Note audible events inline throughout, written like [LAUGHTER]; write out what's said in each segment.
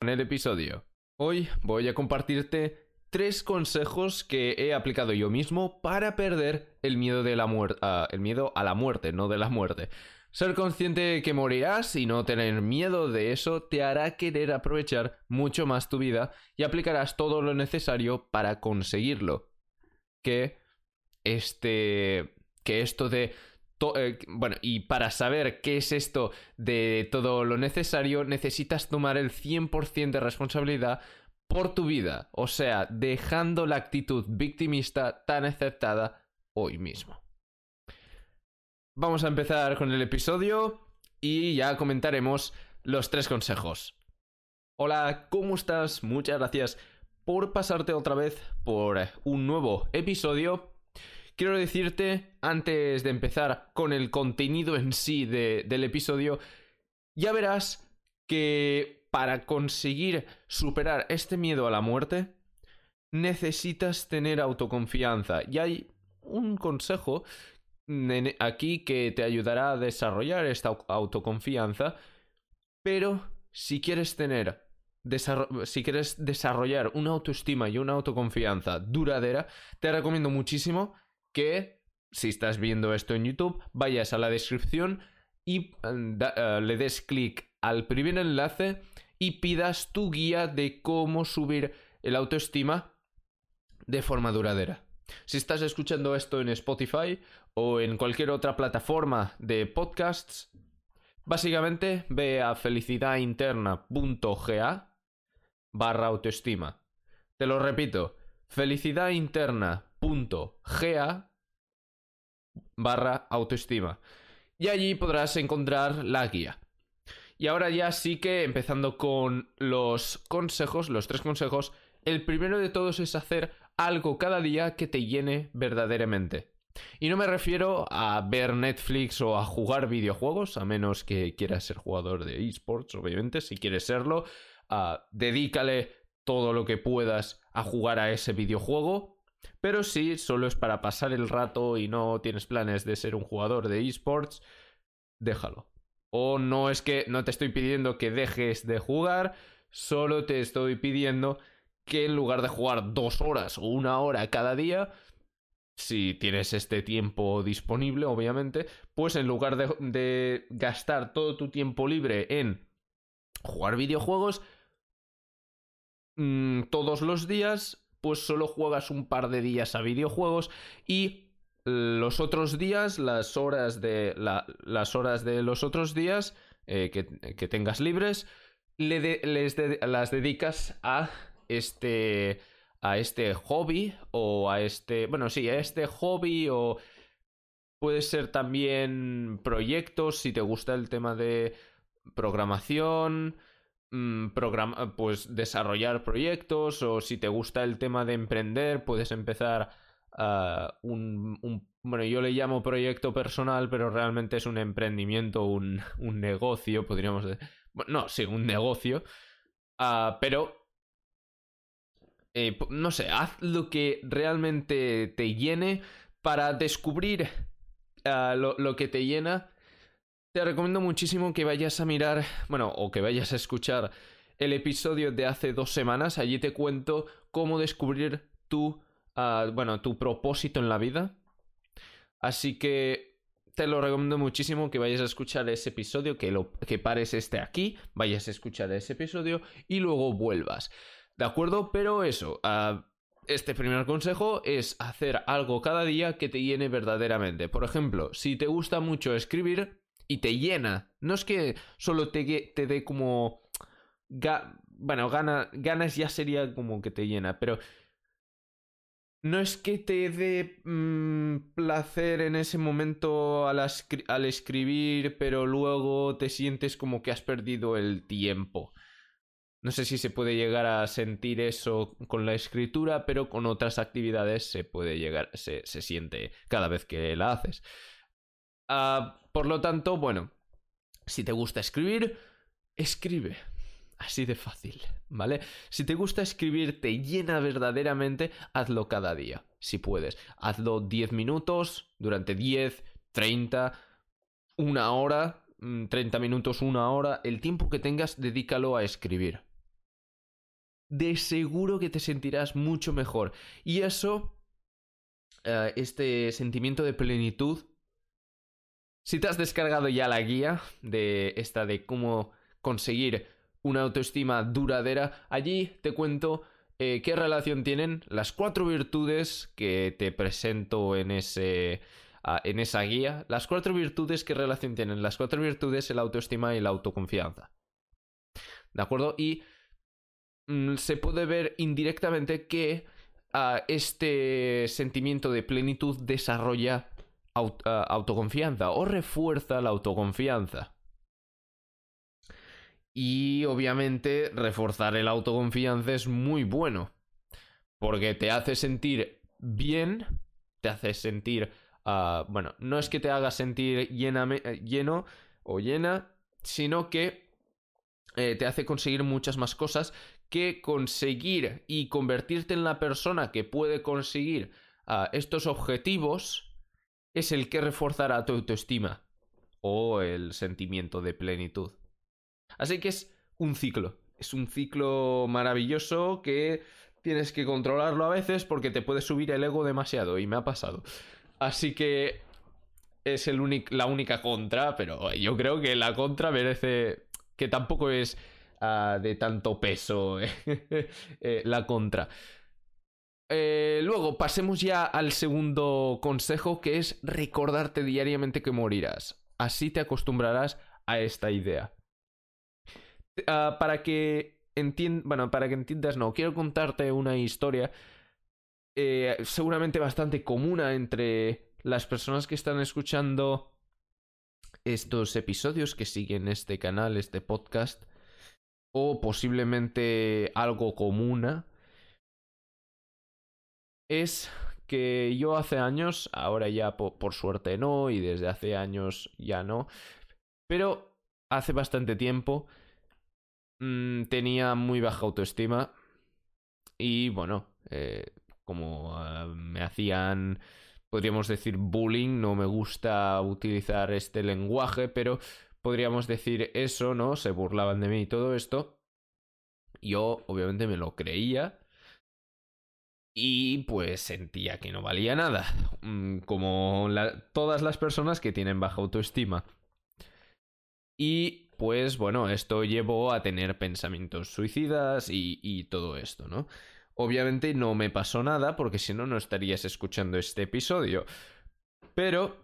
en el episodio. Hoy voy a compartirte tres consejos que he aplicado yo mismo para perder el miedo, de la ah, el miedo a la muerte, no de la muerte. Ser consciente de que morirás y no tener miedo de eso te hará querer aprovechar mucho más tu vida y aplicarás todo lo necesario para conseguirlo. Que este que esto de eh, bueno, y para saber qué es esto de todo lo necesario, necesitas tomar el 100% de responsabilidad por tu vida, o sea, dejando la actitud victimista tan aceptada hoy mismo. Vamos a empezar con el episodio y ya comentaremos los tres consejos. Hola, ¿cómo estás? Muchas gracias por pasarte otra vez por un nuevo episodio quiero decirte, antes de empezar con el contenido en sí del episodio, ya verás que para conseguir superar este miedo a la muerte, necesitas tener autoconfianza. Y hay un consejo aquí que te ayudará a desarrollar esta autoconfianza, pero si quieres tener si quieres desarrollar una autoestima y una autoconfianza duradera, te recomiendo muchísimo que si estás viendo esto en YouTube, vayas a la descripción y mm, eh, le des clic al primer enlace y pidas tu guía de cómo subir el autoestima de forma duradera. Si estás escuchando esto en Spotify o en cualquier otra plataforma de podcasts, básicamente ve a felicidadinterna.ga barra autoestima. Te lo repito, felicidadinterna.ga ga barra autoestima. Y allí podrás encontrar la guía. Y ahora ya sí que empezando con los consejos, los tres consejos, el primero de todos es hacer algo cada día que te llene verdaderamente. Y no me refiero a ver Netflix o a jugar videojuegos, a menos que quieras ser jugador de esports, obviamente, si quieres serlo, uh, dedícale todo lo que puedas a jugar a ese videojuego, pero si solo es para pasar el rato y no tienes planes de ser un jugador de esports, déjalo. O no es que no te estoy pidiendo que dejes de jugar, solo te estoy pidiendo que en lugar de jugar dos horas o una hora cada día, si tienes este tiempo disponible, obviamente, pues en lugar de, gastar todo tu tiempo libre en jugar videojuegos, mmm, todos los días pues solo juegas un par de días a videojuegos y los otros días, las horas de, las horas de los otros días eh, que, tengas libres, le les las dedicas a este, a este hobby o a este, bueno, sí, a este hobby o puede ser también proyectos si te gusta el tema de programación, Mm, pues desarrollar proyectos o si te gusta el tema de emprender, puedes empezar uh, un, bueno, yo le llamo proyecto personal, pero realmente es un emprendimiento, un, [LAUGHS] un negocio, podríamos decir. Bueno, no, sí, un negocio. Uh, pero eh, no sé, haz lo que realmente te llene para descubrir uh, lo, lo, que te llena te recomiendo muchísimo que vayas a mirar, bueno, o que vayas a escuchar el episodio de hace dos semanas. Allí te cuento cómo descubrir tu, uh, bueno, tu propósito en la vida. Así que te lo recomiendo muchísimo que vayas a escuchar ese episodio, que, lo, que pares este aquí, vayas a escuchar ese episodio y luego vuelvas. ¿De acuerdo? Pero eso, uh, este primer consejo es hacer algo cada día que te llene verdaderamente. Por ejemplo, si te gusta mucho escribir, y te llena. No es que solo te, te dé como... bueno, gana, ganas ya sería como que te llena, pero... No es que te dé mm, placer en ese momento al, al escribir, pero luego te sientes como que has perdido el tiempo. No sé si se puede llegar a sentir eso con la escritura, pero con otras actividades se puede llegar, se, se siente cada vez que la haces. Ah, por lo tanto, bueno, si te gusta escribir, escribe. Así de fácil, ¿vale? Si te gusta escribir, te llena verdaderamente, hazlo cada día, si puedes. Hazlo 10 minutos, durante 10, 30, una hora, 30 mm, minutos, una hora, el tiempo que tengas, dedícalo a escribir. de seguro que te sentirás mucho mejor. Y eso, eh, este sentimiento de plenitud, si te has descargado ya la guía de esta de cómo conseguir una autoestima duradera, allí te cuento eh, qué relación tienen las cuatro virtudes que te presento en ese ah, en esa guía. Las cuatro virtudes, ¿qué relación tienen? Las cuatro virtudes, la autoestima y la autoconfianza. ¿De acuerdo? Y mm, se puede ver indirectamente que ah, este sentimiento de plenitud desarrolla ah, autoconfianza o refuerza la autoconfianza. Y obviamente reforzar el autoconfianza es muy bueno. Porque te hace sentir bien, te hace sentir... Ah, bueno, no es que te haga sentir lleno o llena, sino que eh, te hace conseguir muchas más cosas que conseguir y convertirte en la persona que puede conseguir ah, estos objetivos es el que reforzará tu autoestima o el sentimiento de plenitud. Así que es un ciclo. Es un ciclo maravilloso que tienes que controlarlo a veces porque te puede subir el ego demasiado y me ha pasado. Así que es el la única contra, pero yo creo que la contra merece que tampoco es ah, de tanto peso [LAUGHS] eh, la contra. Eh, luego, pasemos ya al segundo consejo, que es recordarte diariamente que morirás. Así te acostumbrarás a esta idea. Ah, para que entiendas, bueno, para que entiendas, no, quiero contarte una historia eh, seguramente bastante común entre las personas que están escuchando estos episodios que siguen este canal, este podcast, o posiblemente algo común, es que yo hace años, ahora ya por suerte no, y desde hace años ya no, pero hace bastante tiempo Mm, tenía muy baja autoestima y bueno, eh, como ah, me hacían, podríamos decir, bullying, no me gusta utilizar este lenguaje, pero podríamos decir eso, ¿no? Se burlaban de mí y todo esto. Yo obviamente me lo creía y pues sentía que no valía nada, mm, como todas las personas que tienen baja autoestima. Y pues bueno, esto llevó a tener pensamientos suicidas y, todo esto, ¿no? Obviamente no me pasó nada porque si no, no estarías escuchando este episodio. Pero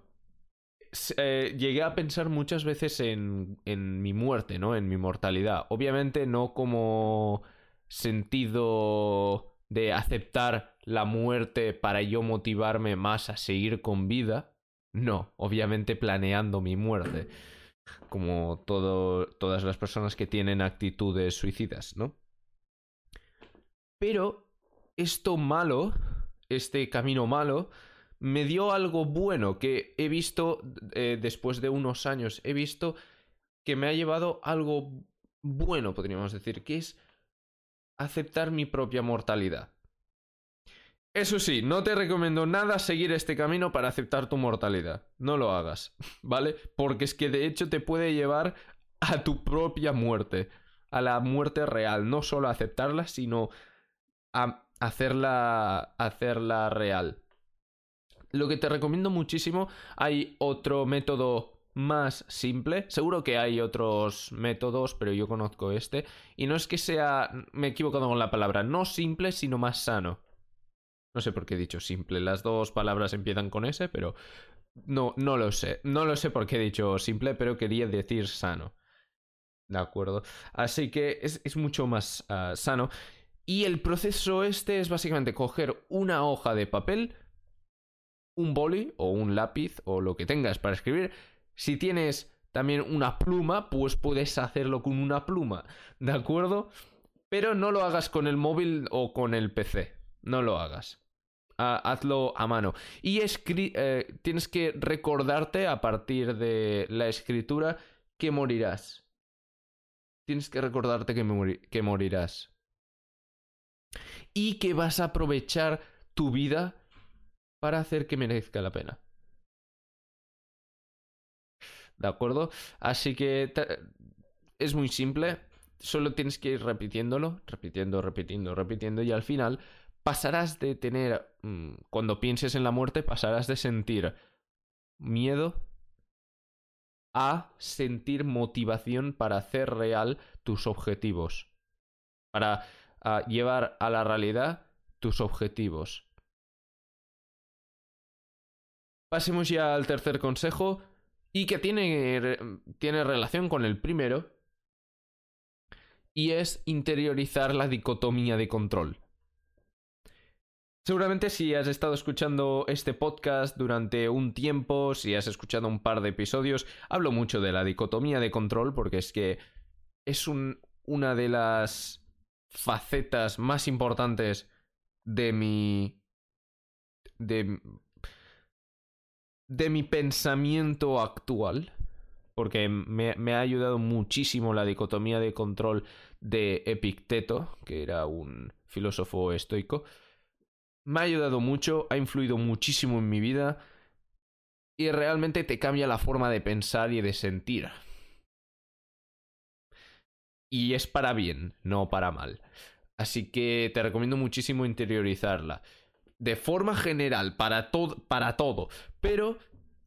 eh, llegué a pensar muchas veces en, en mi muerte, ¿no? En mi mortalidad. Obviamente no como sentido de aceptar la muerte para yo motivarme más a seguir con vida. No, obviamente planeando mi muerte como todas las personas que tienen actitudes suicidas, ¿no? Pero esto malo, este camino malo, me dio algo bueno que he visto eh, después de unos años, he visto que me ha llevado algo bueno, podríamos decir, que es aceptar mi propia mortalidad. Eso sí, no te recomiendo nada seguir este camino para aceptar tu mortalidad. No lo hagas, [LAUGHS] ¿vale? Porque es que de hecho te puede llevar a tu propia muerte, a la muerte real, no solo aceptarla, sino a hacerla, hacerla real. Lo que te recomiendo muchísimo, hay otro método más simple. Seguro que hay otros métodos, pero yo conozco este. Y no es que sea, me he equivocado con la palabra, no simple, sino más sano. No sé por qué he dicho simple. Las dos palabras empiezan con S, pero no, no lo sé. No lo sé por qué he dicho simple, pero quería decir sano. ¿De acuerdo? Así que es, mucho más ah, sano. Y el proceso este es básicamente coger una hoja de papel, un boli o un lápiz o lo que tengas para escribir. Si tienes también una pluma, pues puedes hacerlo con una pluma. ¿De acuerdo? Pero no lo hagas con el móvil o con el PC. No lo hagas hazlo a mano. Y eh, tienes que recordarte a partir de la escritura que morirás. Tienes que recordarte que, que morirás. Y que vas a aprovechar tu vida para hacer que merezca la pena. ¿De acuerdo? Así que es muy simple. solo tienes que ir repitiéndolo, repitiendo, repitiendo, repitiendo y al final pasarás de tener, mm, cuando pienses en la muerte, pasarás de sentir miedo a sentir motivación para hacer real tus objetivos, para llevar a la realidad tus objetivos. Pasemos ya al tercer consejo y que tiene, tiene relación con el primero y es interiorizar la dicotomía de control. Seguramente si has estado escuchando este podcast durante un tiempo, si has escuchado un par de episodios, hablo mucho de la dicotomía de control porque es que es una de las facetas más importantes de mi... de... de mi pensamiento actual. Porque me, ha ayudado muchísimo la dicotomía de control de Epicteto, que era un filósofo estoico. Me ha ayudado mucho, ha influido muchísimo en mi vida y realmente te cambia la forma de pensar y de sentir. Y es para bien, no para mal. Así que te recomiendo muchísimo interiorizarla. De forma general, para, para todo. Pero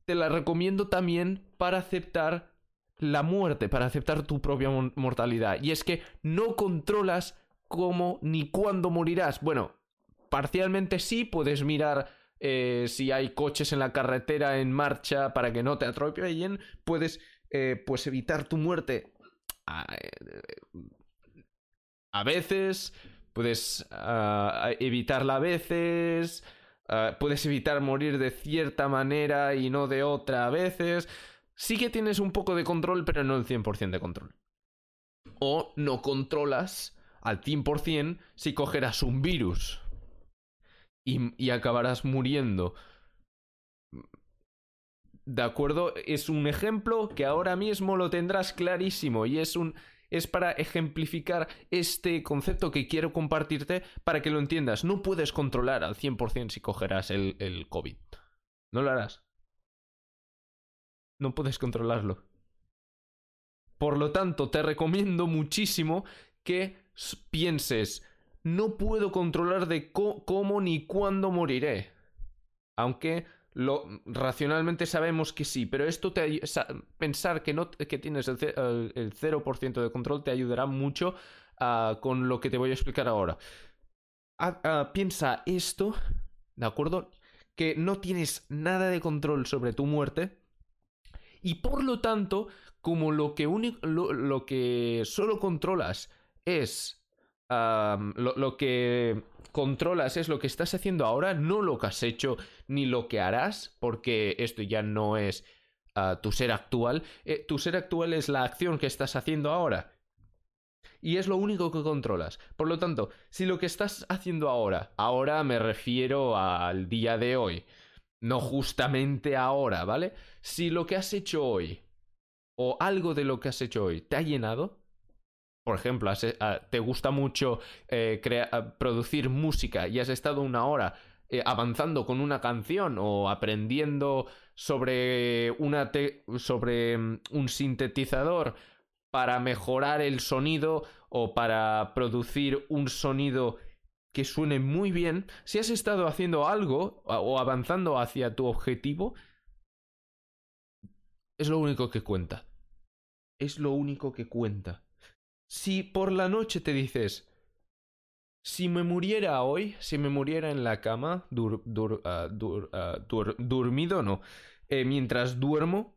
te la recomiendo también para aceptar la muerte, para aceptar tu propia mortalidad. Y es que no controlas cómo ni cuándo morirás. Bueno, parcialmente sí, puedes mirar eh, si hay coches en la carretera en marcha para que no te atropellen. Puedes eh, pues evitar tu muerte a veces, puedes ah, evitarla a veces, ah, puedes evitar morir de cierta manera y no de otra a veces. Sí que tienes un poco de control, pero no el 100% de control. O no controlas al 100% si cogerás un virus y, y acabarás muriendo. ¿De acuerdo? Es un ejemplo que ahora mismo lo tendrás clarísimo y es un es para ejemplificar este concepto que quiero compartirte para que lo entiendas. No puedes controlar al 100% si cogerás el, el COVID. No lo harás. No puedes controlarlo. Por lo tanto, te recomiendo muchísimo que pienses, no puedo controlar de cómo ni cuándo moriré. Aunque lo, racionalmente sabemos que sí, pero esto te pensar que, no, que tienes el, 0% de control te ayudará mucho ah, con lo que te voy a explicar ahora. Ah, piensa esto, ¿de acuerdo? Que no tienes nada de control sobre tu muerte y por lo tanto, como lo que, lo que solo controlas es lo, que controlas es lo que estás haciendo ahora, no lo que has hecho ni lo que harás, porque esto ya no es ah, tu ser actual. Eh, tu ser actual es la acción que estás haciendo ahora. Y es lo único que controlas. Por lo tanto, si lo que estás haciendo ahora, ahora me refiero al día de hoy, no justamente ahora, ¿vale? Si lo que has hecho hoy, o algo de lo que has hecho hoy, te ha llenado, por ejemplo, ah, te gusta mucho eh, ah, producir música y has estado una hora eh, avanzando con una canción o aprendiendo sobre, una sobre mm, un sintetizador para mejorar el sonido o para producir un sonido que suene muy bien, si has estado haciendo algo o avanzando hacia tu objetivo, es lo único que cuenta. Es lo único que cuenta. Si por la noche te dices, si me muriera hoy, si me muriera en la cama, dur, dur, uh, dur, uh, dur, dormido no, eh, mientras duermo,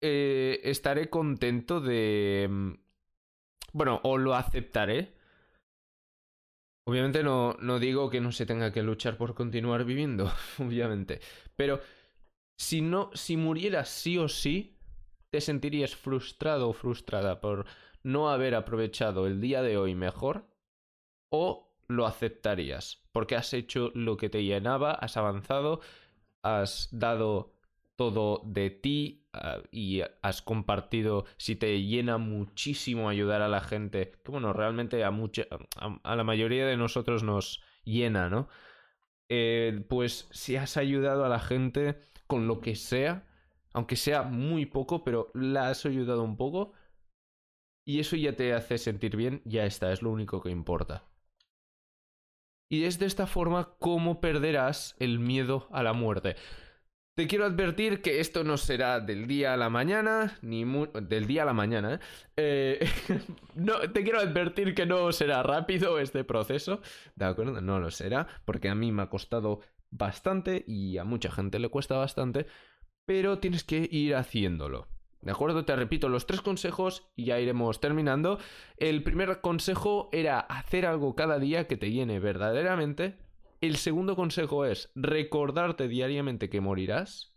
eh, estaré contento de... Mm, bueno, o lo aceptaré. Obviamente no, no digo que no se tenga que luchar por continuar viviendo, [LAUGHS] obviamente. Pero si no, si muriera sí o sí, te sentirías frustrado o frustrada por no haber aprovechado el día de hoy mejor o lo aceptarías porque has hecho lo que te llenaba, has avanzado, has dado todo de ti ah, y has compartido si te llena muchísimo ayudar a la gente, que bueno, realmente a, mucha, a, la mayoría de nosotros nos llena, ¿no? Eh, pues si has ayudado a la gente con lo que sea, aunque sea muy poco, pero la has ayudado un poco, y eso ya te hace sentir bien, ya está, es lo único que importa. Y es de esta forma como perderás el miedo a la muerte. Te quiero advertir que esto no será del día a la mañana, ni del día a la mañana. ¿eh? eh [LAUGHS] no, te quiero advertir que no será rápido este proceso, ¿de acuerdo? No lo será, porque a mí me ha costado bastante y a mucha gente le cuesta bastante, pero tienes que ir haciéndolo. ¿De acuerdo? Te repito los tres consejos y ya iremos terminando. El primer consejo era hacer algo cada día que te llene verdaderamente. El segundo consejo es recordarte diariamente que morirás.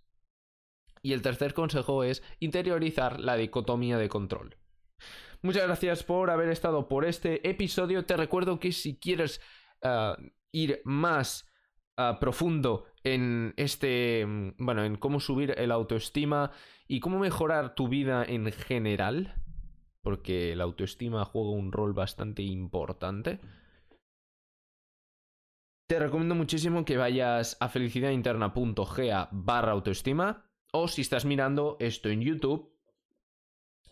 Y el tercer consejo es interiorizar la dicotomía de control. Muchas gracias por haber estado por este episodio. Te recuerdo que si quieres ah, ir más ah, profundo en este, mm, bueno, en cómo subir el autoestima y cómo mejorar tu vida en general, porque la autoestima juega un rol bastante importante. Te recomiendo muchísimo que vayas a felicidadinterna.ga barra autoestima o si estás mirando esto en YouTube,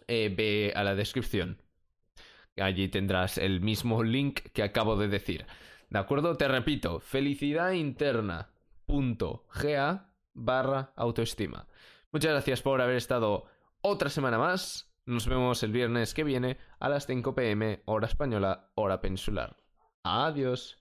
eh, ve a la descripción. Allí tendrás el mismo link que acabo de decir. ¿De acuerdo? Te repito, felicidadinterna ga barra autoestima. Muchas gracias por haber estado otra semana más. Nos vemos el viernes que viene a las 5 pm, hora española, hora peninsular. Adiós.